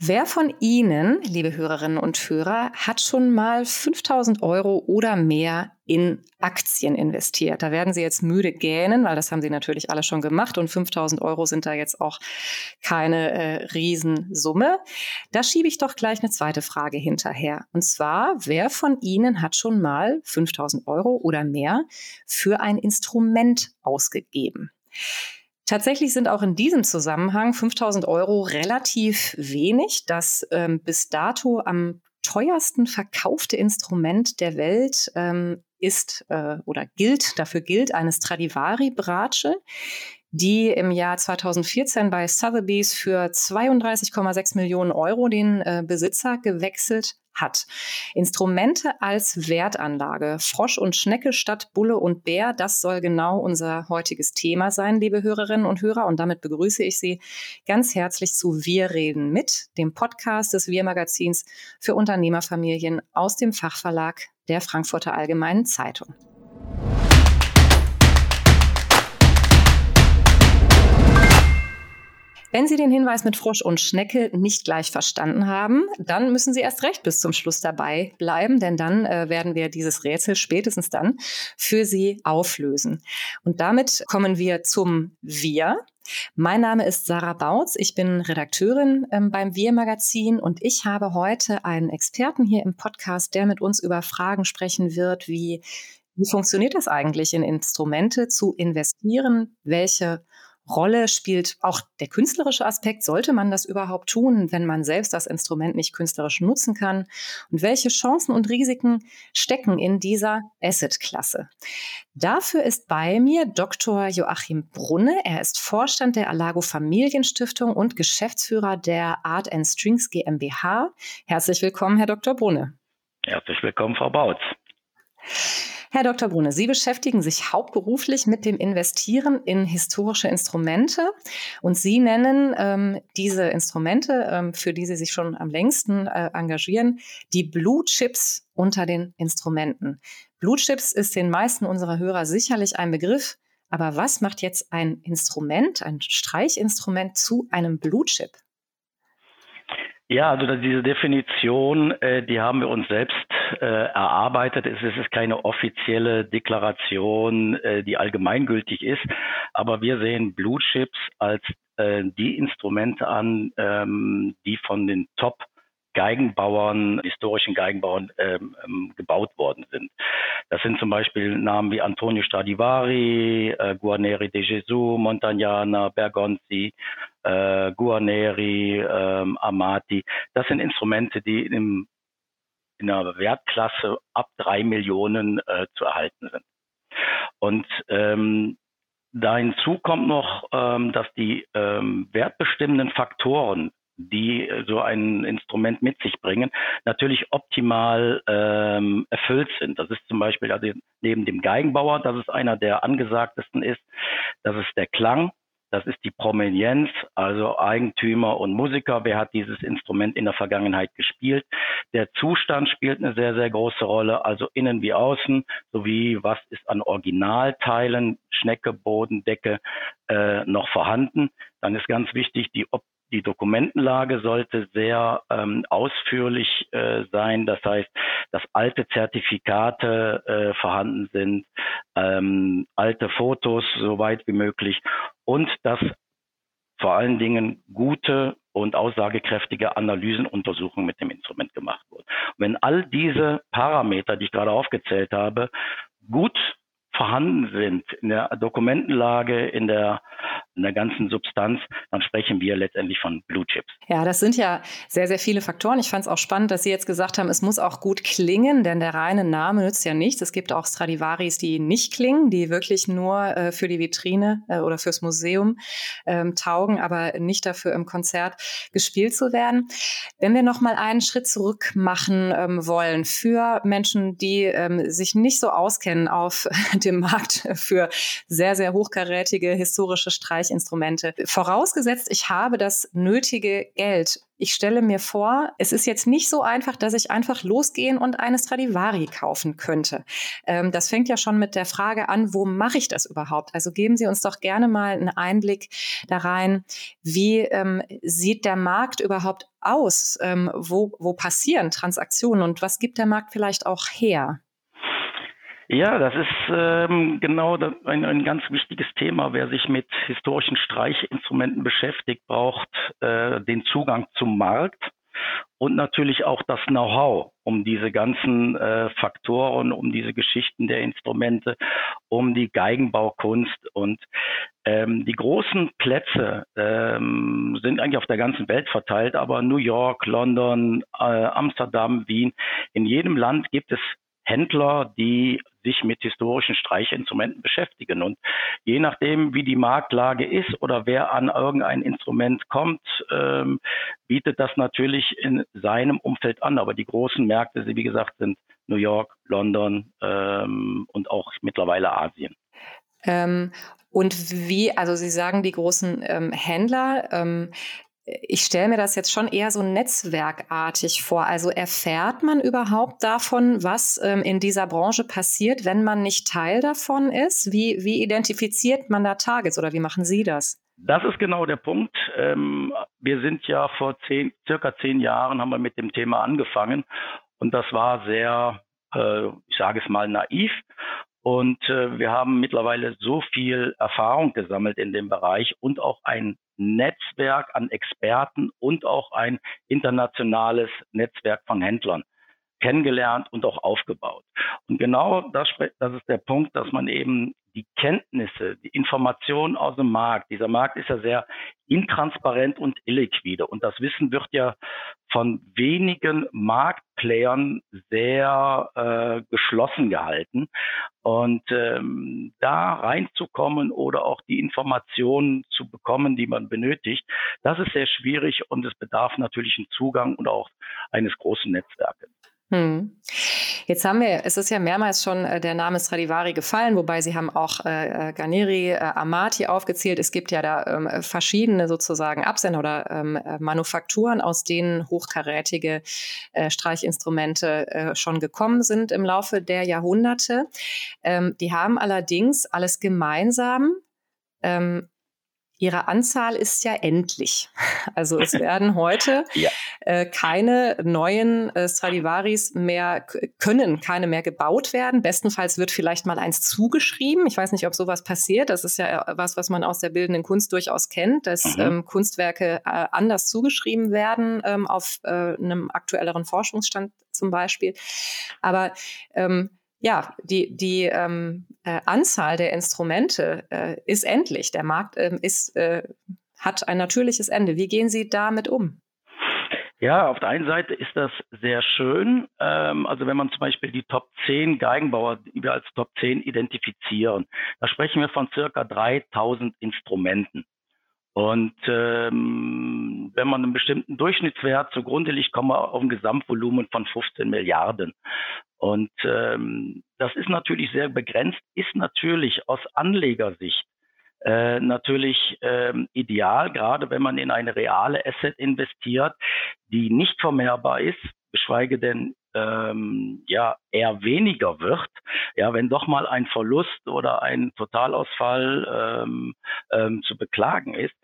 Wer von Ihnen, liebe Hörerinnen und Hörer, hat schon mal 5000 Euro oder mehr in Aktien investiert? Da werden Sie jetzt müde gähnen, weil das haben Sie natürlich alle schon gemacht und 5000 Euro sind da jetzt auch keine äh, Riesensumme. Da schiebe ich doch gleich eine zweite Frage hinterher. Und zwar, wer von Ihnen hat schon mal 5000 Euro oder mehr für ein Instrument ausgegeben? Tatsächlich sind auch in diesem Zusammenhang 5000 Euro relativ wenig. Das ähm, bis dato am teuersten verkaufte Instrument der Welt ähm, ist äh, oder gilt, dafür gilt eine Stradivari Bratsche die im Jahr 2014 bei Sotheby's für 32,6 Millionen Euro den äh, Besitzer gewechselt hat. Instrumente als Wertanlage. Frosch und Schnecke statt Bulle und Bär, das soll genau unser heutiges Thema sein, liebe Hörerinnen und Hörer. Und damit begrüße ich Sie ganz herzlich zu Wir reden mit, dem Podcast des Wir Magazins für Unternehmerfamilien aus dem Fachverlag der Frankfurter Allgemeinen Zeitung. Wenn Sie den Hinweis mit Frosch und Schnecke nicht gleich verstanden haben, dann müssen Sie erst recht bis zum Schluss dabei bleiben, denn dann äh, werden wir dieses Rätsel spätestens dann für Sie auflösen. Und damit kommen wir zum Wir. Mein Name ist Sarah Bautz. Ich bin Redakteurin ähm, beim Wir Magazin und ich habe heute einen Experten hier im Podcast, der mit uns über Fragen sprechen wird, wie wie funktioniert das eigentlich, in Instrumente zu investieren? Welche Rolle spielt auch der künstlerische Aspekt. Sollte man das überhaupt tun, wenn man selbst das Instrument nicht künstlerisch nutzen kann? Und welche Chancen und Risiken stecken in dieser Asset-Klasse? Dafür ist bei mir Dr. Joachim Brunne. Er ist Vorstand der Alago Familienstiftung und Geschäftsführer der Art and Strings GmbH. Herzlich willkommen, Herr Dr. Brunne. Herzlich willkommen, Frau Bautz. Herr Dr. Brune, Sie beschäftigen sich hauptberuflich mit dem Investieren in historische Instrumente und Sie nennen ähm, diese Instrumente, ähm, für die Sie sich schon am längsten äh, engagieren, die Blue Chips unter den Instrumenten. Blue Chips ist den meisten unserer Hörer sicherlich ein Begriff, aber was macht jetzt ein Instrument, ein Streichinstrument zu einem Blue Chip? Ja, also diese Definition, äh, die haben wir uns selbst äh, erarbeitet. Es ist keine offizielle Deklaration, äh, die allgemeingültig ist, aber wir sehen Blue Chips als die Instrumente an, ähm, die von den Top Geigenbauern, historischen Geigenbauern ähm, ähm, gebaut worden sind. Das sind zum Beispiel Namen wie Antonio Stradivari, äh, Guarneri de Gesù, Montagnana, Bergonzi, äh, Guarneri, äh, Amati. Das sind Instrumente, die im, in einer Wertklasse ab drei Millionen äh, zu erhalten sind. Und ähm, da hinzu kommt noch, ähm, dass die ähm, wertbestimmenden Faktoren die so ein Instrument mit sich bringen, natürlich optimal ähm, erfüllt sind. Das ist zum Beispiel also neben dem Geigenbauer, das ist einer der angesagtesten ist, das ist der Klang, das ist die Provenienz, also Eigentümer und Musiker. Wer hat dieses Instrument in der Vergangenheit gespielt? Der Zustand spielt eine sehr, sehr große Rolle, also innen wie außen, sowie was ist an Originalteilen, Schnecke, Boden, Decke äh, noch vorhanden. Dann ist ganz wichtig die die Dokumentenlage sollte sehr ähm, ausführlich äh, sein. Das heißt, dass alte Zertifikate äh, vorhanden sind, ähm, alte Fotos so weit wie möglich und dass vor allen Dingen gute und aussagekräftige Analysenuntersuchungen mit dem Instrument gemacht wurden. wenn all diese Parameter, die ich gerade aufgezählt habe, gut vorhanden sind in der Dokumentenlage, in der in der ganzen Substanz, dann sprechen wir letztendlich von Blue Chips. Ja, das sind ja sehr, sehr viele Faktoren. Ich fand es auch spannend, dass Sie jetzt gesagt haben, es muss auch gut klingen, denn der reine Name nützt ja nichts. Es gibt auch Stradivaris, die nicht klingen, die wirklich nur äh, für die Vitrine äh, oder fürs Museum ähm, taugen, aber nicht dafür im Konzert gespielt zu werden. Wenn wir noch mal einen Schritt zurück machen ähm, wollen für Menschen, die ähm, sich nicht so auskennen auf dem Markt für sehr, sehr hochkarätige historische Streichinstrumente. Vorausgesetzt, ich habe das nötige Geld. Ich stelle mir vor, es ist jetzt nicht so einfach, dass ich einfach losgehen und eine Stradivari kaufen könnte. Ähm, das fängt ja schon mit der Frage an, wo mache ich das überhaupt? Also geben Sie uns doch gerne mal einen Einblick da rein, wie ähm, sieht der Markt überhaupt aus? Ähm, wo, wo passieren Transaktionen und was gibt der Markt vielleicht auch her? Ja, das ist ähm, genau ein, ein ganz wichtiges Thema. Wer sich mit historischen Streichinstrumenten beschäftigt, braucht äh, den Zugang zum Markt und natürlich auch das Know-how, um diese ganzen äh, Faktoren, um diese Geschichten der Instrumente, um die Geigenbaukunst und ähm, die großen Plätze ähm, sind eigentlich auf der ganzen Welt verteilt, aber New York, London, äh, Amsterdam, Wien, in jedem Land gibt es Händler, die sich mit historischen Streichinstrumenten beschäftigen. Und je nachdem, wie die Marktlage ist oder wer an irgendein Instrument kommt, ähm, bietet das natürlich in seinem Umfeld an. Aber die großen Märkte, wie gesagt, sind New York, London ähm, und auch mittlerweile Asien. Ähm, und wie, also Sie sagen die großen ähm, Händler, ähm, ich stelle mir das jetzt schon eher so netzwerkartig vor. Also erfährt man überhaupt davon, was ähm, in dieser Branche passiert, wenn man nicht Teil davon ist? Wie, wie identifiziert man da Targets oder wie machen Sie das? Das ist genau der Punkt. Ähm, wir sind ja vor zehn, circa zehn Jahren haben wir mit dem Thema angefangen und das war sehr, äh, ich sage es mal, naiv. Und äh, wir haben mittlerweile so viel Erfahrung gesammelt in dem Bereich und auch ein Netzwerk an Experten und auch ein internationales Netzwerk von Händlern kennengelernt und auch aufgebaut. Und genau das, das ist der Punkt, dass man eben die Kenntnisse, die Informationen aus dem Markt, dieser Markt ist ja sehr intransparent und illiquide und das Wissen wird ja von wenigen Marktplayern sehr äh, geschlossen gehalten. Und ähm, da reinzukommen oder auch die Informationen zu bekommen, die man benötigt, das ist sehr schwierig und es bedarf natürlich einen Zugang und auch eines großen Netzwerkes. Hm. Jetzt haben wir, es ist ja mehrmals schon äh, der Name Stradivari gefallen, wobei Sie haben auch äh, äh Garnieri, äh, Amati aufgezählt. Es gibt ja da ähm, verschiedene sozusagen Absender oder ähm, äh, Manufakturen, aus denen hochkarätige äh, Streichinstrumente äh, schon gekommen sind im Laufe der Jahrhunderte. Ähm, die haben allerdings alles gemeinsam, ähm, Ihre Anzahl ist ja endlich. Also es werden heute ja. äh, keine neuen äh, Stradivaris mehr, können keine mehr gebaut werden. Bestenfalls wird vielleicht mal eins zugeschrieben. Ich weiß nicht, ob sowas passiert. Das ist ja was, was man aus der bildenden Kunst durchaus kennt, dass mhm. ähm, Kunstwerke äh, anders zugeschrieben werden ähm, auf äh, einem aktuelleren Forschungsstand zum Beispiel. Aber ähm, ja, die, die ähm, äh, Anzahl der Instrumente äh, ist endlich. Der Markt ähm, ist, äh, hat ein natürliches Ende. Wie gehen Sie damit um? Ja, auf der einen Seite ist das sehr schön. Ähm, also wenn man zum Beispiel die Top 10 Geigenbauer, die wir als Top 10 identifizieren, da sprechen wir von circa 3000 Instrumenten. Und ähm, wenn man einen bestimmten Durchschnittswert zugrunde liegt, kommen wir auf ein Gesamtvolumen von 15 Milliarden. Und ähm, das ist natürlich sehr begrenzt, ist natürlich aus Anlegersicht äh, natürlich ähm, ideal, gerade wenn man in eine reale Asset investiert, die nicht vermehrbar ist, geschweige denn ähm, ja eher weniger wird. Ja, wenn doch mal ein Verlust oder ein Totalausfall ähm, ähm, zu beklagen ist.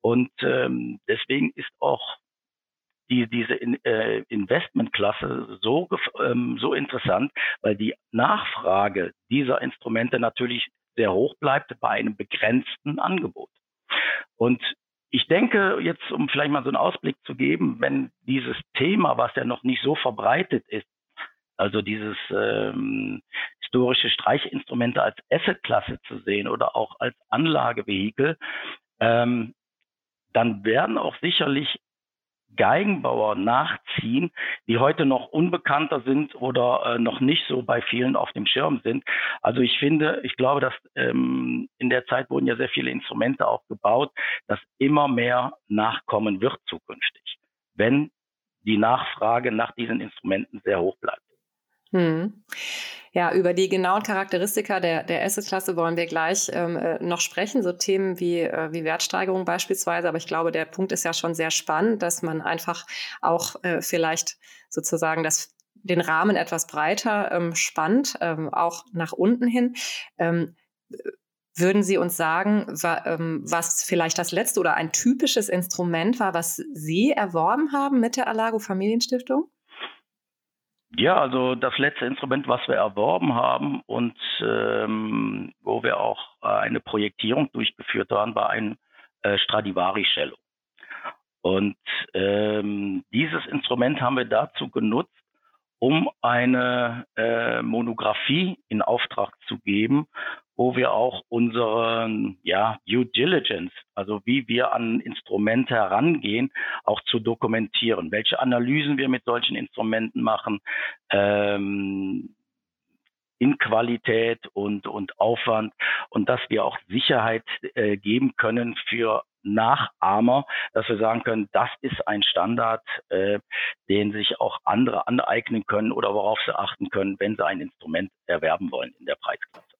Und ähm, deswegen ist auch die, diese in, äh, Investmentklasse so, ähm, so interessant, weil die Nachfrage dieser Instrumente natürlich sehr hoch bleibt bei einem begrenzten Angebot. Und ich denke, jetzt um vielleicht mal so einen Ausblick zu geben, wenn dieses Thema, was ja noch nicht so verbreitet ist, also dieses ähm, historische Streichinstrumente als Assetklasse zu sehen oder auch als Anlagevehikel, ähm, dann werden auch sicherlich Geigenbauer nachziehen, die heute noch unbekannter sind oder äh, noch nicht so bei vielen auf dem Schirm sind. Also ich finde, ich glaube, dass ähm, in der Zeit wurden ja sehr viele Instrumente auch gebaut, dass immer mehr nachkommen wird zukünftig, wenn die Nachfrage nach diesen Instrumenten sehr hoch bleibt. Hm. Ja, über die genauen Charakteristika der, der Asset-Klasse wollen wir gleich ähm, äh, noch sprechen, so Themen wie, äh, wie Wertsteigerung beispielsweise. Aber ich glaube, der Punkt ist ja schon sehr spannend, dass man einfach auch äh, vielleicht sozusagen das, den Rahmen etwas breiter ähm, spannt, ähm, auch nach unten hin. Ähm, würden Sie uns sagen, wa, ähm, was vielleicht das letzte oder ein typisches Instrument war, was Sie erworben haben mit der Alago Familienstiftung? Ja, also das letzte Instrument, was wir erworben haben und ähm, wo wir auch äh, eine Projektierung durchgeführt haben, war ein äh, Stradivari Cello. Und ähm, dieses Instrument haben wir dazu genutzt, um eine äh, Monographie in Auftrag zu geben, wo wir auch unsere ja, Due Diligence, also wie wir an Instrumente herangehen, auch zu dokumentieren. Welche Analysen wir mit solchen Instrumenten machen, ähm, in Qualität und, und Aufwand und dass wir auch Sicherheit äh, geben können für Nachahmer, dass wir sagen können, das ist ein Standard, äh, den sich auch andere aneignen können oder worauf sie achten können, wenn sie ein Instrument erwerben wollen in der Preisklasse.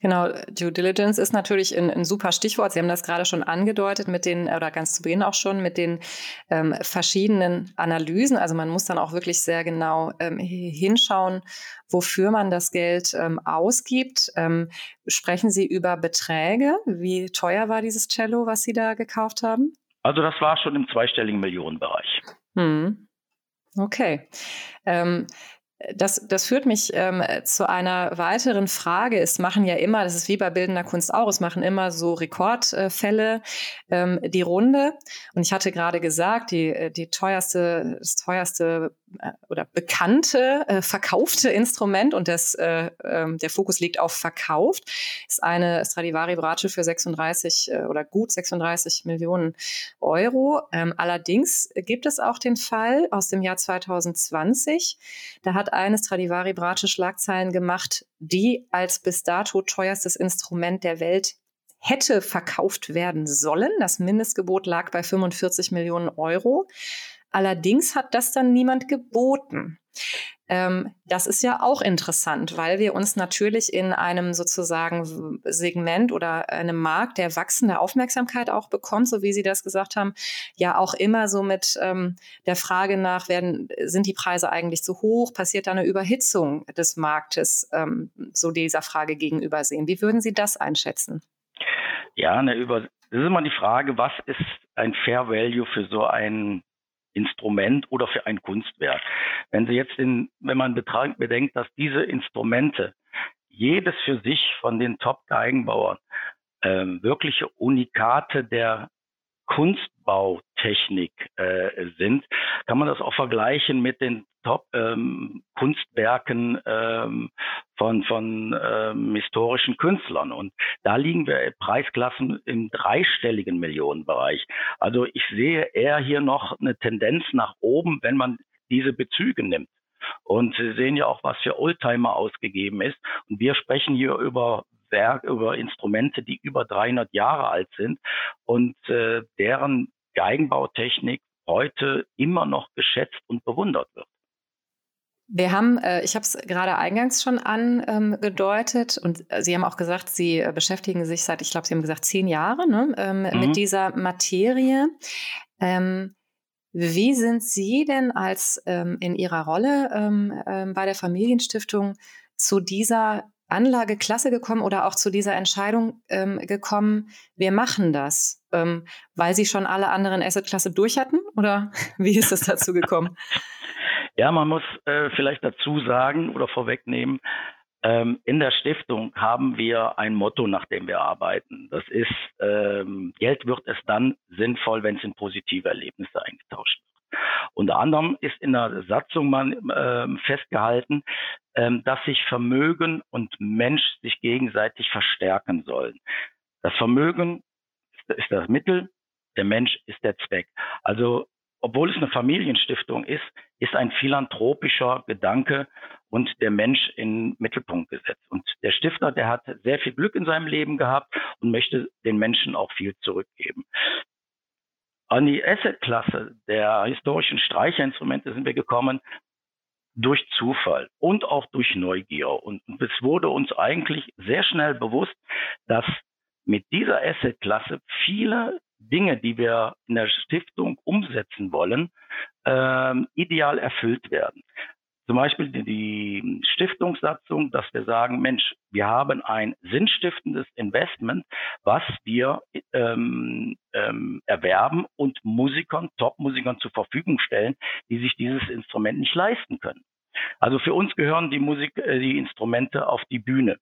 Genau, Due Diligence ist natürlich ein, ein, super Stichwort. Sie haben das gerade schon angedeutet mit den, oder ganz zu Beginn auch schon, mit den ähm, verschiedenen Analysen. Also man muss dann auch wirklich sehr genau ähm, hinschauen, wofür man das Geld ähm, ausgibt. Ähm, sprechen Sie über Beträge? Wie teuer war dieses Cello, was Sie da gekauft haben? Also das war schon im zweistelligen Millionenbereich. Hm. Okay. Ähm, das, das führt mich ähm, zu einer weiteren Frage. Es machen ja immer, das ist wie bei bildender Kunst auch, es machen immer so Rekordfälle ähm, die Runde. Und ich hatte gerade gesagt, die, äh, die teuerste, das teuerste oder bekannte äh, verkaufte Instrument und das, äh, äh, der Fokus liegt auf verkauft, ist eine Stradivari Brace für 36 äh, oder gut 36 Millionen Euro. Ähm, allerdings gibt es auch den Fall aus dem Jahr 2020. Da hat eine Stradivari Brace Schlagzeilen gemacht, die als bis dato teuerstes Instrument der Welt hätte verkauft werden sollen. Das Mindestgebot lag bei 45 Millionen Euro. Allerdings hat das dann niemand geboten. Ähm, das ist ja auch interessant, weil wir uns natürlich in einem sozusagen Segment oder einem Markt, der wachsende Aufmerksamkeit auch bekommt, so wie Sie das gesagt haben, ja auch immer so mit ähm, der Frage nach, werden, sind die Preise eigentlich zu hoch? Passiert da eine Überhitzung des Marktes, ähm, so dieser Frage gegenüber sehen? Wie würden Sie das einschätzen? Ja, eine Über das ist immer die Frage, was ist ein Fair Value für so ein Instrument oder für ein Kunstwerk. Wenn Sie jetzt in, wenn man bedenkt, dass diese Instrumente jedes für sich von den Top-Geigenbauern ähm, wirkliche Unikate der Kunstbautechnik äh, sind, kann man das auch vergleichen mit den Top-Kunstwerken ähm, ähm, von, von ähm, historischen Künstlern. Und da liegen wir Preisklassen im dreistelligen Millionenbereich. Also ich sehe eher hier noch eine Tendenz nach oben, wenn man diese Bezüge nimmt. Und Sie sehen ja auch, was für Oldtimer ausgegeben ist. Und wir sprechen hier über Werk, über Instrumente, die über 300 Jahre alt sind und äh, deren Geigenbautechnik heute immer noch geschätzt und bewundert wird. Wir haben, äh, ich habe es gerade eingangs schon angedeutet und Sie haben auch gesagt, Sie äh, beschäftigen sich seit, ich glaube, Sie haben gesagt, zehn Jahre ne, ähm, mhm. mit dieser Materie. Ähm, wie sind Sie denn als ähm, in Ihrer Rolle bei der Familienstiftung zu dieser Anlageklasse gekommen oder auch zu dieser Entscheidung ähm, gekommen, wir machen das, ähm, weil Sie schon alle anderen Assetklasse durch hatten? Oder wie ist es dazu gekommen? Ja, man muss äh, vielleicht dazu sagen oder vorwegnehmen, ähm, in der Stiftung haben wir ein Motto, nach dem wir arbeiten. Das ist, ähm, Geld wird es dann sinnvoll, wenn es in positive Erlebnisse eingetauscht wird. Unter anderem ist in der Satzung man, äh, festgehalten, ähm, dass sich Vermögen und Mensch sich gegenseitig verstärken sollen. Das Vermögen ist, ist das Mittel, der Mensch ist der Zweck. Also obwohl es eine Familienstiftung ist, ist ein philanthropischer Gedanke und der Mensch in Mittelpunkt gesetzt. Und der Stifter, der hat sehr viel Glück in seinem Leben gehabt und möchte den Menschen auch viel zurückgeben. An die Assetklasse der historischen Streicherinstrumente sind wir gekommen, durch Zufall und auch durch Neugier. Und es wurde uns eigentlich sehr schnell bewusst, dass mit dieser Assetklasse viele Dinge, die wir in der Stiftung umsetzen wollen, ähm, ideal erfüllt werden. Zum Beispiel die Stiftungssatzung, dass wir sagen, Mensch, wir haben ein sinnstiftendes Investment, was wir ähm, ähm, erwerben und Musikern, Top-Musikern zur Verfügung stellen, die sich dieses Instrument nicht leisten können. Also für uns gehören die Musik, äh, die Instrumente auf die Bühne.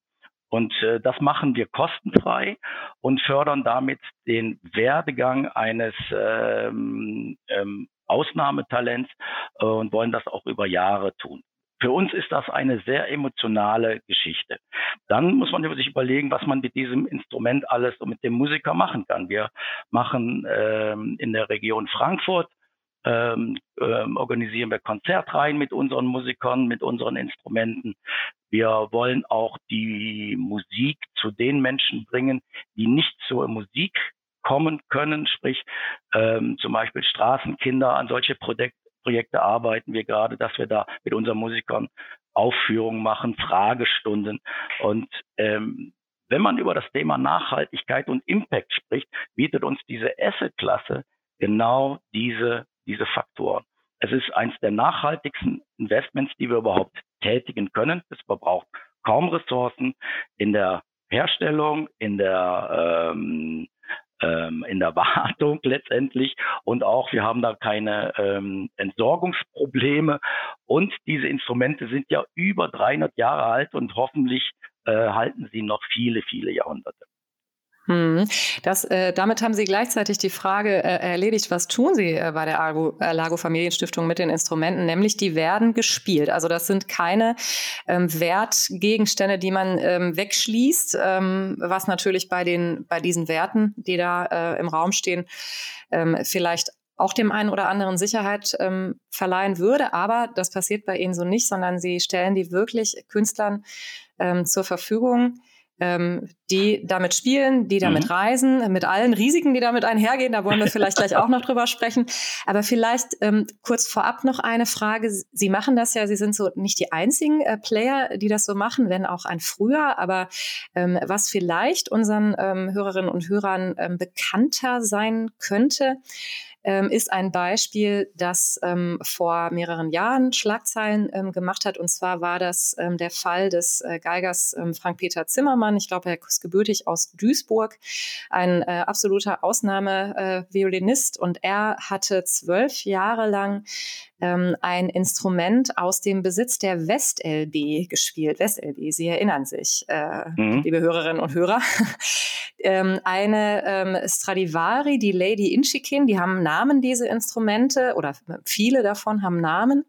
Und äh, das machen wir kostenfrei und fördern damit den Werdegang eines ähm, ähm, Ausnahmetalents äh, und wollen das auch über Jahre tun. Für uns ist das eine sehr emotionale Geschichte. Dann muss man sich überlegen, was man mit diesem Instrument alles und mit dem Musiker machen kann. Wir machen ähm, in der Region Frankfurt ähm, ähm, organisieren wir Konzertreihen mit unseren Musikern, mit unseren Instrumenten. Wir wollen auch die Musik zu den Menschen bringen, die nicht zur Musik kommen können, sprich ähm, zum Beispiel Straßenkinder, an solche Projek Projekte arbeiten wir gerade, dass wir da mit unseren Musikern Aufführungen machen, Fragestunden. Und ähm, wenn man über das Thema Nachhaltigkeit und Impact spricht, bietet uns diese Asset-Klasse genau diese, diese Faktoren. Es ist eines der nachhaltigsten Investments, die wir überhaupt tätigen können. Es verbraucht kaum Ressourcen in der Herstellung, in der ähm, ähm, in der Wartung letztendlich und auch wir haben da keine ähm, Entsorgungsprobleme und diese Instrumente sind ja über 300 Jahre alt und hoffentlich äh, halten sie noch viele, viele Jahrhunderte. Hm. Das, äh, damit haben Sie gleichzeitig die Frage äh, erledigt, was tun Sie äh, bei der Argo, äh, Lago Familienstiftung mit den Instrumenten? Nämlich, die werden gespielt. Also das sind keine ähm, Wertgegenstände, die man ähm, wegschließt, ähm, was natürlich bei, den, bei diesen Werten, die da äh, im Raum stehen, ähm, vielleicht auch dem einen oder anderen Sicherheit ähm, verleihen würde. Aber das passiert bei Ihnen so nicht, sondern Sie stellen die wirklich Künstlern ähm, zur Verfügung ähm, die damit spielen, die damit mhm. reisen, mit allen Risiken, die damit einhergehen. Da wollen wir vielleicht gleich auch noch drüber sprechen. Aber vielleicht ähm, kurz vorab noch eine Frage. Sie machen das ja, Sie sind so nicht die einzigen äh, Player, die das so machen, wenn auch ein früher. Aber ähm, was vielleicht unseren ähm, Hörerinnen und Hörern ähm, bekannter sein könnte, ähm, ist ein Beispiel, das ähm, vor mehreren Jahren Schlagzeilen ähm, gemacht hat. Und zwar war das ähm, der Fall des äh, Geigers ähm, Frank-Peter Zimmermann. Ich glaube, er ist gebürtig aus Duisburg, ein äh, absoluter Ausnahmeviolinist. Äh, und er hatte zwölf Jahre lang ähm, ein Instrument aus dem Besitz der WestLB gespielt. WestLB, Sie erinnern sich, äh, mhm. liebe Hörerinnen und Hörer. eine Stradivari, die Lady Inchikin, die haben Namen, diese Instrumente, oder viele davon haben Namen.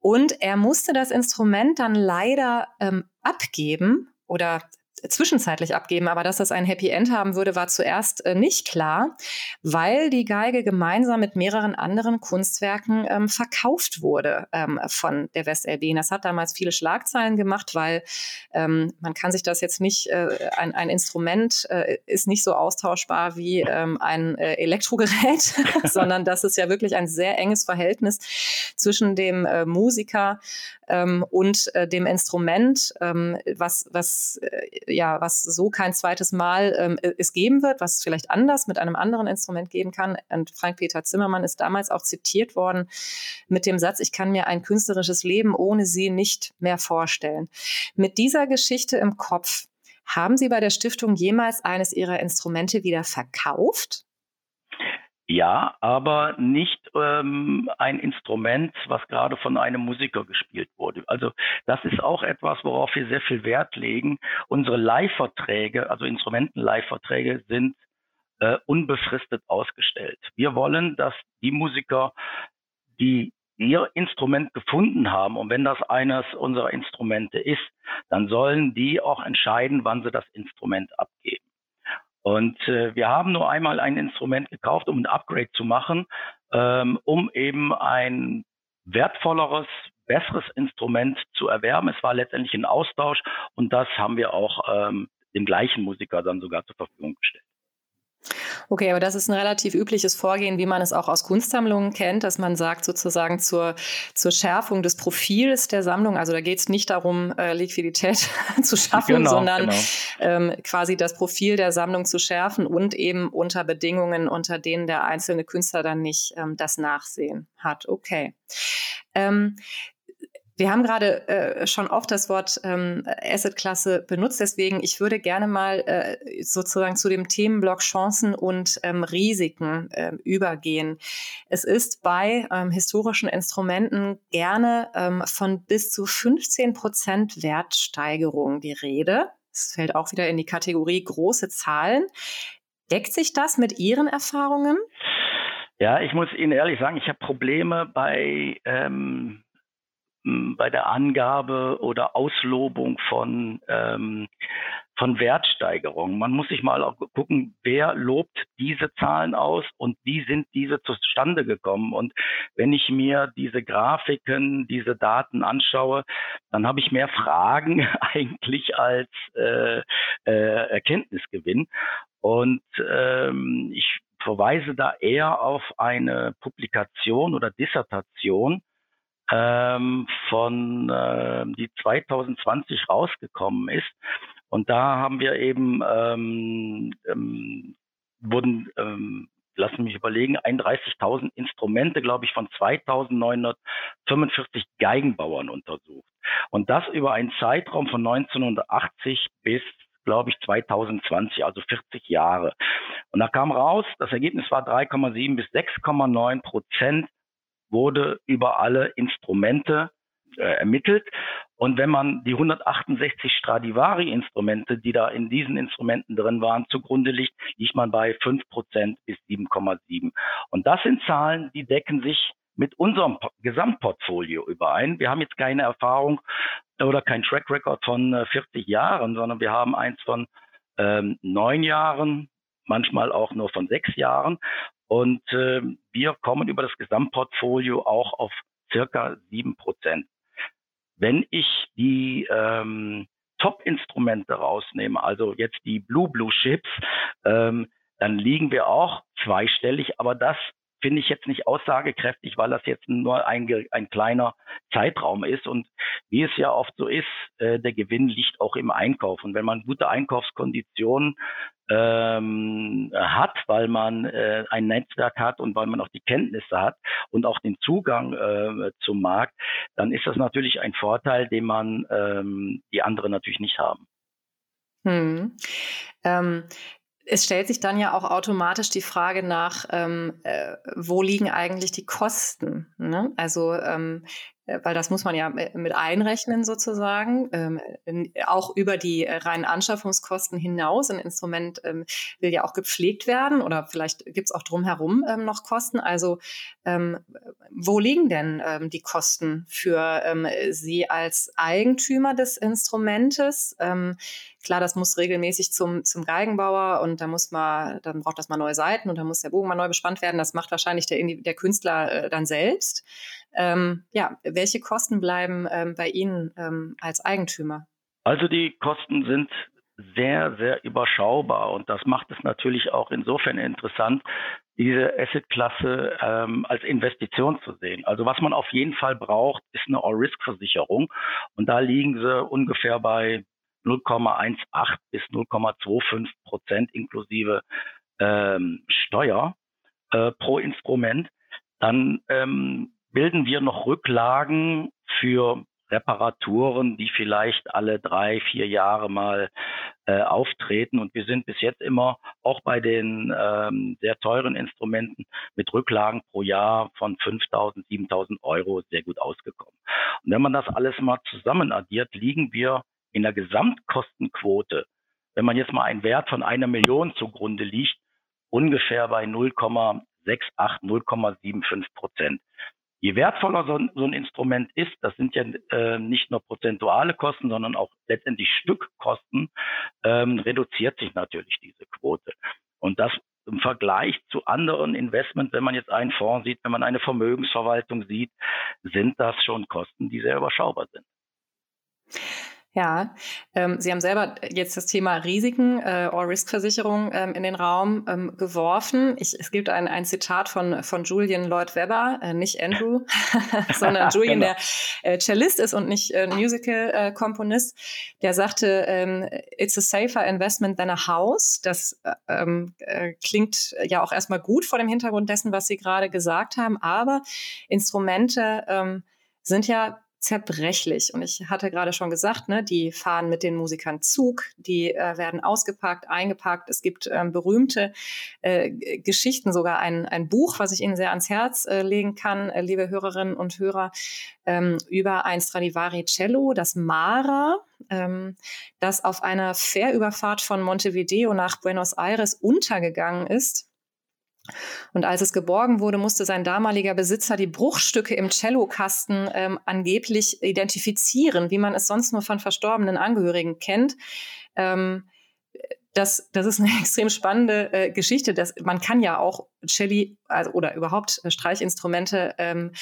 Und er musste das Instrument dann leider ähm, abgeben oder zwischenzeitlich abgeben, aber dass das ein Happy End haben würde, war zuerst äh, nicht klar, weil die Geige gemeinsam mit mehreren anderen Kunstwerken ähm, verkauft wurde ähm, von der WestLB. Das hat damals viele Schlagzeilen gemacht, weil ähm, man kann sich das jetzt nicht, äh, ein, ein Instrument äh, ist nicht so austauschbar wie ähm, ein äh, Elektrogerät, sondern das ist ja wirklich ein sehr enges Verhältnis zwischen dem äh, Musiker ähm, und äh, dem Instrument, ähm, was, was ja, was so kein zweites Mal ähm, es geben wird, was es vielleicht anders mit einem anderen Instrument geben kann. Und Frank-Peter Zimmermann ist damals auch zitiert worden mit dem Satz, ich kann mir ein künstlerisches Leben ohne sie nicht mehr vorstellen. Mit dieser Geschichte im Kopf, haben Sie bei der Stiftung jemals eines Ihrer Instrumente wieder verkauft? Ja, aber nicht ähm, ein Instrument, was gerade von einem Musiker gespielt wurde. Also das ist auch etwas, worauf wir sehr viel Wert legen. Unsere Leihverträge, also Instrumenten-Leihverträge, sind äh, unbefristet ausgestellt. Wir wollen, dass die Musiker, die ihr Instrument gefunden haben und wenn das eines unserer Instrumente ist, dann sollen die auch entscheiden, wann sie das Instrument abgeben. Und äh, wir haben nur einmal ein Instrument gekauft, um ein Upgrade zu machen, ähm, um eben ein wertvolleres, besseres Instrument zu erwerben. Es war letztendlich ein Austausch und das haben wir auch ähm, dem gleichen Musiker dann sogar zur Verfügung gestellt. Okay, aber das ist ein relativ übliches Vorgehen, wie man es auch aus Kunstsammlungen kennt, dass man sagt, sozusagen zur, zur Schärfung des Profils der Sammlung, also da geht es nicht darum, äh, Liquidität zu schaffen, genau, sondern genau. Ähm, quasi das Profil der Sammlung zu schärfen und eben unter Bedingungen, unter denen der einzelne Künstler dann nicht ähm, das Nachsehen hat. Okay. Ähm, wir haben gerade äh, schon oft das Wort ähm, Assetklasse benutzt, deswegen ich würde gerne mal äh, sozusagen zu dem Themenblock Chancen und ähm, Risiken äh, übergehen. Es ist bei ähm, historischen Instrumenten gerne ähm, von bis zu 15 Prozent Wertsteigerung die Rede. Es fällt auch wieder in die Kategorie große Zahlen. Deckt sich das mit Ihren Erfahrungen? Ja, ich muss Ihnen ehrlich sagen, ich habe Probleme bei ähm, bei der Angabe oder Auslobung von, ähm, von Wertsteigerungen. Man muss sich mal auch gucken, wer lobt diese Zahlen aus und wie sind diese zustande gekommen. Und wenn ich mir diese Grafiken, diese Daten anschaue, dann habe ich mehr Fragen eigentlich als äh, äh, Erkenntnisgewinn. Und ähm, ich verweise da eher auf eine Publikation oder Dissertation, ähm, von äh, die 2020 rausgekommen ist. Und da haben wir eben ähm, ähm, wurden ähm, lassen mich überlegen, 31.000 Instrumente, glaube ich, von 2.945 Geigenbauern untersucht. Und das über einen Zeitraum von 1980 bis, glaube ich, 2020, also 40 Jahre. Und da kam raus, das Ergebnis war 3,7 bis 6,9 Prozent wurde über alle Instrumente äh, ermittelt. Und wenn man die 168 Stradivari-Instrumente, die da in diesen Instrumenten drin waren, zugrunde liegt, liegt man bei 5% bis 7,7. Und das sind Zahlen, die decken sich mit unserem Gesamtportfolio überein. Wir haben jetzt keine Erfahrung oder kein Track Record von 40 äh, Jahren, sondern wir haben eins von ähm, neun Jahren, manchmal auch nur von sechs Jahren. Und äh, wir kommen über das Gesamtportfolio auch auf circa sieben Prozent. Wenn ich die ähm, Top-Instrumente rausnehme, also jetzt die Blue Blue Chips, ähm, dann liegen wir auch zweistellig, aber das finde ich jetzt nicht aussagekräftig, weil das jetzt nur ein, ein kleiner Zeitraum ist. Und wie es ja oft so ist, äh, der Gewinn liegt auch im Einkauf. Und wenn man gute Einkaufskonditionen ähm, hat, weil man äh, ein Netzwerk hat und weil man auch die Kenntnisse hat und auch den Zugang äh, zum Markt, dann ist das natürlich ein Vorteil, den man ähm, die anderen natürlich nicht haben. Hm. Ähm, es stellt sich dann ja auch automatisch die Frage nach, ähm, äh, wo liegen eigentlich die Kosten? Ne? Also ähm, äh, weil das muss man ja mit einrechnen sozusagen, ähm, auch über die reinen Anschaffungskosten hinaus. Ein Instrument ähm, will ja auch gepflegt werden oder vielleicht gibt es auch drumherum ähm, noch Kosten. Also ähm, wo liegen denn die Kosten für Sie als Eigentümer des Instrumentes? Klar, das muss regelmäßig zum, zum Geigenbauer und da muss man, dann braucht das mal neue Seiten und dann muss der Bogen mal neu bespannt werden. Das macht wahrscheinlich der, der Künstler äh, dann selbst. Ähm, ja, welche Kosten bleiben ähm, bei Ihnen ähm, als Eigentümer? Also die Kosten sind sehr, sehr überschaubar und das macht es natürlich auch insofern interessant, diese Assetklasse ähm, als Investition zu sehen. Also was man auf jeden Fall braucht, ist eine All-Risk-Versicherung und da liegen sie ungefähr bei 0,18 bis 0,25 Prozent inklusive ähm, Steuer äh, pro Instrument. Dann ähm, bilden wir noch Rücklagen für Reparaturen, die vielleicht alle drei, vier Jahre mal äh, auftreten. Und wir sind bis jetzt immer auch bei den ähm, sehr teuren Instrumenten mit Rücklagen pro Jahr von 5.000, 7.000 Euro sehr gut ausgekommen. Und wenn man das alles mal zusammen addiert, liegen wir in der Gesamtkostenquote, wenn man jetzt mal einen Wert von einer Million zugrunde liegt, ungefähr bei 0,68, 0,75 Prozent. Je wertvoller so ein, so ein Instrument ist, das sind ja äh, nicht nur prozentuale Kosten, sondern auch letztendlich Stückkosten, ähm, reduziert sich natürlich diese Quote. Und das im Vergleich zu anderen Investments, wenn man jetzt einen Fonds sieht, wenn man eine Vermögensverwaltung sieht, sind das schon Kosten, die sehr überschaubar sind. Ja, ähm, Sie haben selber jetzt das Thema Risiken, äh, All-Risk-Versicherung ähm, in den Raum ähm, geworfen. Ich, es gibt ein, ein Zitat von, von Julian Lloyd Webber, äh, nicht Andrew, sondern Julian, genau. der äh, Cellist ist und nicht äh, Musical-Komponist. der sagte, ähm, it's a safer investment than a house. Das äh, ähm, äh, klingt ja auch erstmal gut vor dem Hintergrund dessen, was Sie gerade gesagt haben, aber Instrumente ähm, sind ja zerbrechlich. Und ich hatte gerade schon gesagt, ne, die fahren mit den Musikern Zug, die äh, werden ausgepackt, eingepackt. Es gibt ähm, berühmte äh, Geschichten, sogar ein, ein Buch, was ich Ihnen sehr ans Herz äh, legen kann, äh, liebe Hörerinnen und Hörer, ähm, über ein Stradivari Cello, das Mara, ähm, das auf einer Fährüberfahrt von Montevideo nach Buenos Aires untergegangen ist und als es geborgen wurde, musste sein damaliger Besitzer die Bruchstücke im Cellokasten ähm, angeblich identifizieren, wie man es sonst nur von verstorbenen Angehörigen kennt. Ähm, das, das ist eine extrem spannende äh, Geschichte. Dass, man kann ja auch Celli also, oder überhaupt äh, Streichinstrumente ähm,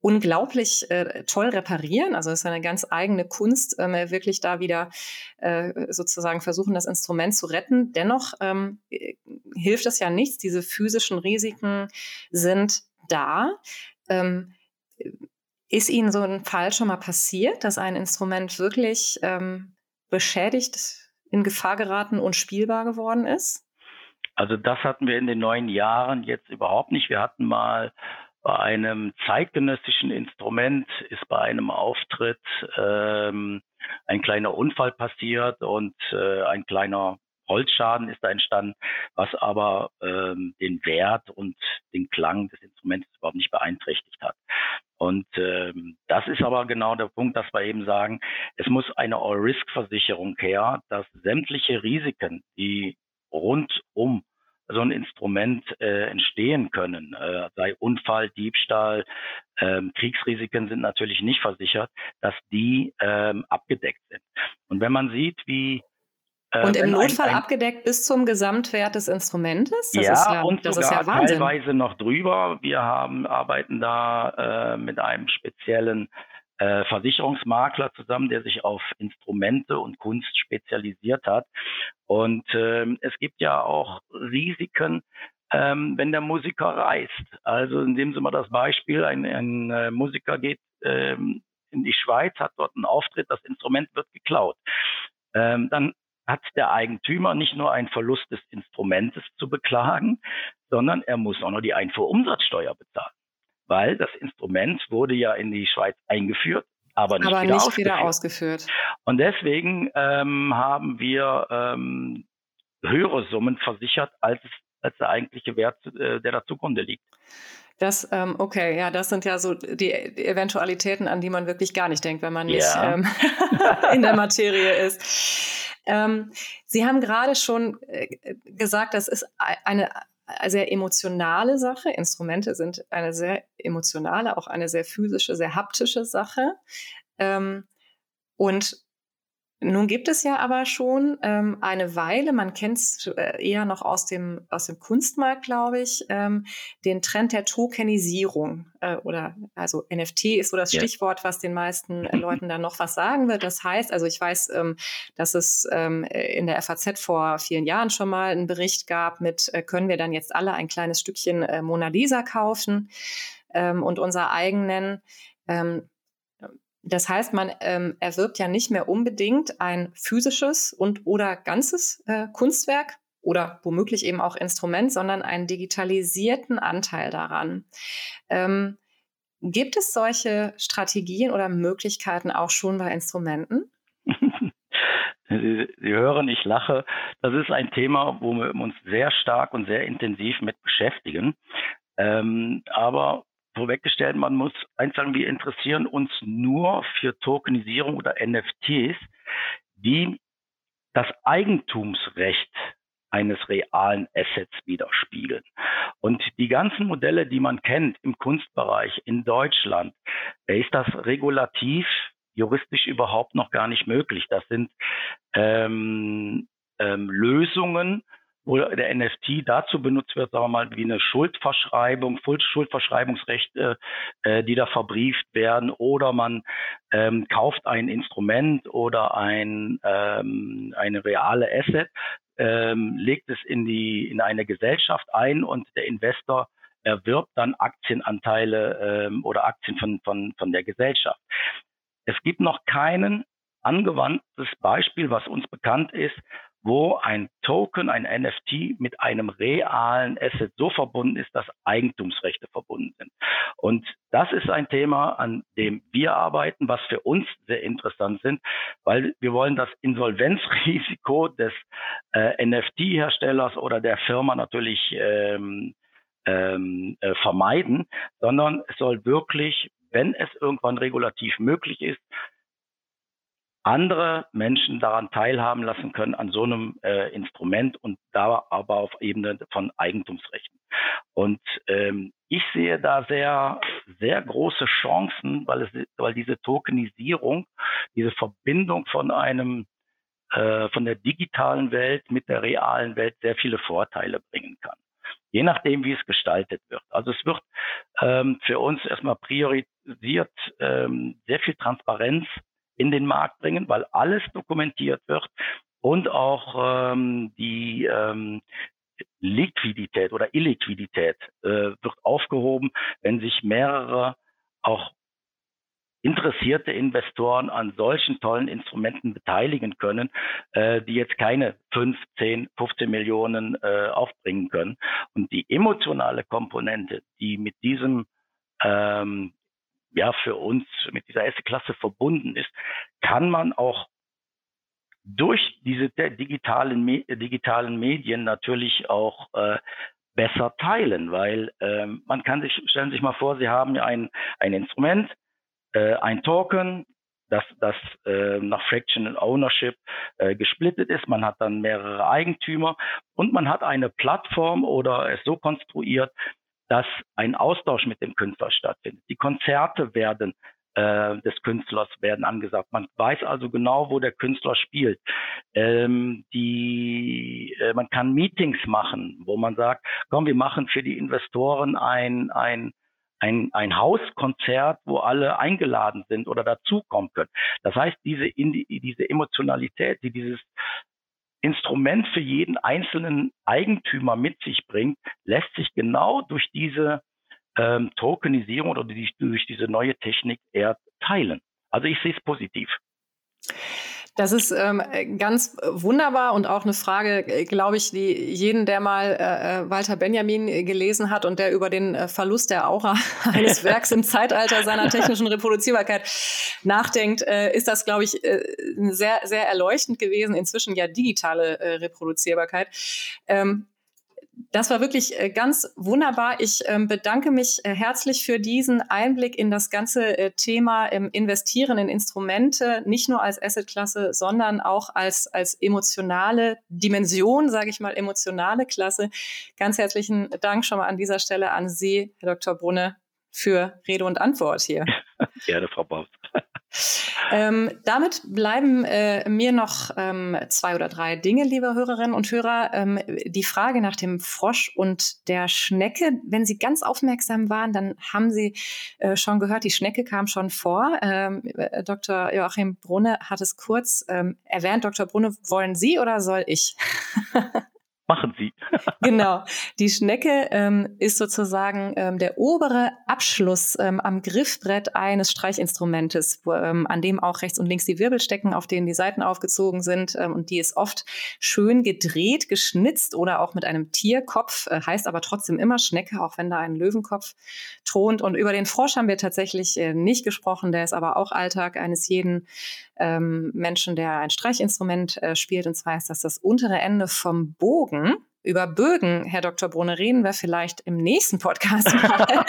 unglaublich äh, toll reparieren. Also es ist eine ganz eigene Kunst, ähm, wirklich da wieder äh, sozusagen versuchen, das Instrument zu retten. Dennoch ähm, äh, hilft es ja nichts. Diese physischen Risiken sind da. Ähm, ist Ihnen so ein Fall schon mal passiert, dass ein Instrument wirklich ähm, beschädigt, in Gefahr geraten und spielbar geworden ist? Also das hatten wir in den neun Jahren jetzt überhaupt nicht. Wir hatten mal bei einem zeitgenössischen Instrument ist bei einem Auftritt ähm, ein kleiner Unfall passiert und äh, ein kleiner Holzschaden ist da entstanden, was aber ähm, den Wert und den Klang des Instruments überhaupt nicht beeinträchtigt hat. Und ähm, das ist aber genau der Punkt, dass wir eben sagen, es muss eine All-Risk-Versicherung her, dass sämtliche Risiken, die rund um so ein Instrument äh, entstehen können. Äh, sei Unfall, Diebstahl, ähm, Kriegsrisiken sind natürlich nicht versichert, dass die ähm, abgedeckt sind. Und wenn man sieht, wie äh, und im Notfall ein, ein, abgedeckt bis zum Gesamtwert des Instrumentes? Das ja, ist ja, und das sogar ist ja teilweise noch drüber. Wir haben, arbeiten da äh, mit einem speziellen äh, Versicherungsmakler zusammen, der sich auf Instrumente und Kunst spezialisiert hat. Und ähm, es gibt ja auch Risiken, ähm, wenn der Musiker reist. Also nehmen Sie mal das Beispiel, ein, ein äh, Musiker geht ähm, in die Schweiz, hat dort einen Auftritt, das Instrument wird geklaut. Ähm, dann hat der Eigentümer nicht nur einen Verlust des Instrumentes zu beklagen, sondern er muss auch noch die Einfuhrumsatzsteuer bezahlen weil das Instrument wurde ja in die Schweiz eingeführt, aber nicht, aber wieder, nicht ausgeführt. wieder, ausgeführt. Und deswegen ähm, haben wir ähm, höhere Summen versichert, als, als der eigentliche Wert, äh, der da zugrunde liegt. Das, ähm, okay, ja, das sind ja so die Eventualitäten, an die man wirklich gar nicht denkt, wenn man nicht ja. ähm, in der Materie ist. Ähm, Sie haben gerade schon äh, gesagt, das ist eine sehr emotionale Sache. Instrumente sind eine sehr emotionale, auch eine sehr physische, sehr haptische Sache. Ähm, und nun gibt es ja aber schon ähm, eine Weile, man kennt es äh, eher noch aus dem, aus dem Kunstmarkt, glaube ich, ähm, den Trend der Tokenisierung äh, oder also NFT ist so das Stichwort, was den meisten äh, Leuten dann noch was sagen wird. Das heißt, also ich weiß, ähm, dass es ähm, in der FAZ vor vielen Jahren schon mal einen Bericht gab mit, äh, können wir dann jetzt alle ein kleines Stückchen äh, Mona Lisa kaufen ähm, und unser eigenen. Ähm, das heißt, man ähm, erwirbt ja nicht mehr unbedingt ein physisches und oder ganzes äh, Kunstwerk oder womöglich eben auch Instrument, sondern einen digitalisierten Anteil daran. Ähm, gibt es solche Strategien oder Möglichkeiten auch schon bei Instrumenten? Sie, Sie, hören, ich lache. Das ist ein Thema, wo wir uns sehr stark und sehr intensiv mit beschäftigen. Ähm, aber vorweggestellt, man muss eins sagen, wir interessieren uns nur für Tokenisierung oder NFTs, die das Eigentumsrecht eines realen Assets widerspiegeln. Und die ganzen Modelle, die man kennt im Kunstbereich in Deutschland, ist das regulativ juristisch überhaupt noch gar nicht möglich. Das sind ähm, ähm, Lösungen wo der NFT dazu benutzt wird, sagen wir mal, wie eine Schuldverschreibung, Schuldverschreibungsrechte, äh, die da verbrieft werden, oder man ähm, kauft ein Instrument oder ein, ähm, eine reale Asset, ähm, legt es in die in eine Gesellschaft ein und der Investor erwirbt dann Aktienanteile ähm, oder Aktien von, von, von der Gesellschaft. Es gibt noch keinen angewandtes Beispiel, was uns bekannt ist, wo ein Token, ein NFT mit einem realen Asset so verbunden ist, dass Eigentumsrechte verbunden sind. Und das ist ein Thema, an dem wir arbeiten, was für uns sehr interessant sind, weil wir wollen das Insolvenzrisiko des äh, NFT-Herstellers oder der Firma natürlich ähm, ähm, äh, vermeiden, sondern es soll wirklich, wenn es irgendwann regulativ möglich ist, andere Menschen daran teilhaben lassen können an so einem äh, Instrument und da aber auf Ebene von Eigentumsrechten. Und ähm, ich sehe da sehr, sehr große Chancen, weil es, weil diese Tokenisierung, diese Verbindung von einem äh, von der digitalen Welt mit der realen Welt sehr viele Vorteile bringen kann. Je nachdem, wie es gestaltet wird. Also es wird ähm, für uns erstmal priorisiert ähm, sehr viel Transparenz in den Markt bringen, weil alles dokumentiert wird und auch ähm, die ähm, Liquidität oder Illiquidität äh, wird aufgehoben, wenn sich mehrere auch interessierte Investoren an solchen tollen Instrumenten beteiligen können, äh, die jetzt keine 5, 10, 15 Millionen äh, aufbringen können. Und die emotionale Komponente, die mit diesem ähm, ja für uns mit dieser S-Klasse verbunden ist, kann man auch durch diese digitalen, digitalen Medien natürlich auch äh, besser teilen, weil ähm, man kann sich, stellen Sie sich mal vor, Sie haben ein, ein Instrument, äh, ein Token, das, das äh, nach Fractional Ownership äh, gesplittet ist. Man hat dann mehrere Eigentümer und man hat eine Plattform oder es so konstruiert, dass ein Austausch mit dem Künstler stattfindet. Die Konzerte werden äh, des Künstlers werden angesagt. Man weiß also genau, wo der Künstler spielt. Ähm, die, äh, man kann Meetings machen, wo man sagt, komm, wir machen für die Investoren ein, ein, ein, ein Hauskonzert, wo alle eingeladen sind oder dazukommen können. Das heißt, diese, diese Emotionalität, die dieses Instrument für jeden einzelnen Eigentümer mit sich bringt, lässt sich genau durch diese ähm, Tokenisierung oder durch, durch diese neue Technik eher teilen. Also ich sehe es positiv. Das ist ähm, ganz wunderbar und auch eine Frage, äh, glaube ich, die jeden, der mal äh, äh Walter Benjamin gelesen hat und der über den äh, Verlust der Aura eines Werks im Zeitalter seiner technischen Reproduzierbarkeit nachdenkt, äh, ist das, glaube ich, äh, sehr, sehr erleuchtend gewesen. Inzwischen ja digitale äh, Reproduzierbarkeit. Ähm, das war wirklich äh, ganz wunderbar. Ich ähm, bedanke mich äh, herzlich für diesen Einblick in das ganze äh, Thema Investieren in Instrumente, nicht nur als Assetklasse, sondern auch als, als emotionale Dimension, sage ich mal, emotionale Klasse. Ganz herzlichen Dank schon mal an dieser Stelle an Sie, Herr Dr. Brunne, für Rede und Antwort hier. Gerne, Frau Baus. Ähm, damit bleiben äh, mir noch ähm, zwei oder drei Dinge, liebe Hörerinnen und Hörer. Ähm, die Frage nach dem Frosch und der Schnecke. Wenn Sie ganz aufmerksam waren, dann haben Sie äh, schon gehört, die Schnecke kam schon vor. Ähm, äh, Dr. Joachim Brunne hat es kurz ähm, erwähnt. Dr. Brunne, wollen Sie oder soll ich? machen Sie. genau. Die Schnecke ähm, ist sozusagen ähm, der obere Abschluss ähm, am Griffbrett eines Streichinstrumentes, wo, ähm, an dem auch rechts und links die Wirbel stecken, auf denen die Seiten aufgezogen sind. Ähm, und die ist oft schön gedreht, geschnitzt oder auch mit einem Tierkopf, äh, heißt aber trotzdem immer Schnecke, auch wenn da ein Löwenkopf thront. Und über den Frosch haben wir tatsächlich äh, nicht gesprochen. Der ist aber auch Alltag eines jeden ähm, Menschen, der ein Streichinstrument äh, spielt. Und zwar ist das das untere Ende vom Bogen. Über Bögen, Herr Dr. Brunne, reden wir vielleicht im nächsten Podcast mal.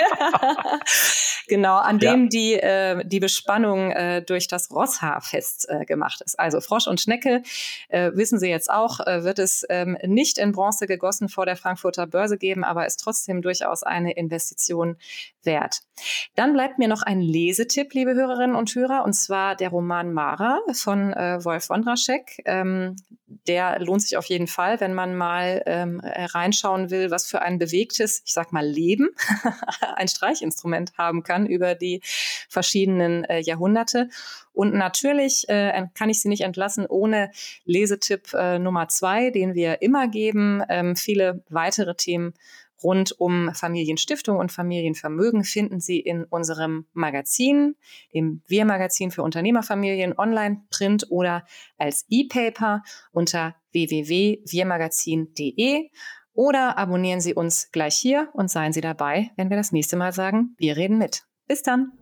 genau, an ja. dem die, äh, die Bespannung äh, durch das Rosshaar festgemacht äh, ist. Also Frosch und Schnecke, äh, wissen Sie jetzt auch, äh, wird es ähm, nicht in Bronze gegossen vor der Frankfurter Börse geben, aber ist trotzdem durchaus eine Investition wert. Dann bleibt mir noch ein Lesetipp, liebe Hörerinnen und Hörer, und zwar der Roman Mara von äh, Wolf Wondraschek. Ähm, der lohnt sich auf jeden Fall, wenn man mal ähm, reinschauen will, was für ein bewegtes, ich sag mal, Leben ein Streichinstrument haben kann über die verschiedenen äh, Jahrhunderte. Und natürlich äh, kann ich Sie nicht entlassen ohne Lesetipp äh, Nummer zwei, den wir immer geben. Ähm, viele weitere Themen rund um Familienstiftung und Familienvermögen finden Sie in unserem Magazin, dem Wir-Magazin für Unternehmerfamilien, online, print oder als E-Paper unter www.wirmagazin.de oder abonnieren Sie uns gleich hier und seien Sie dabei, wenn wir das nächste Mal sagen, wir reden mit. Bis dann!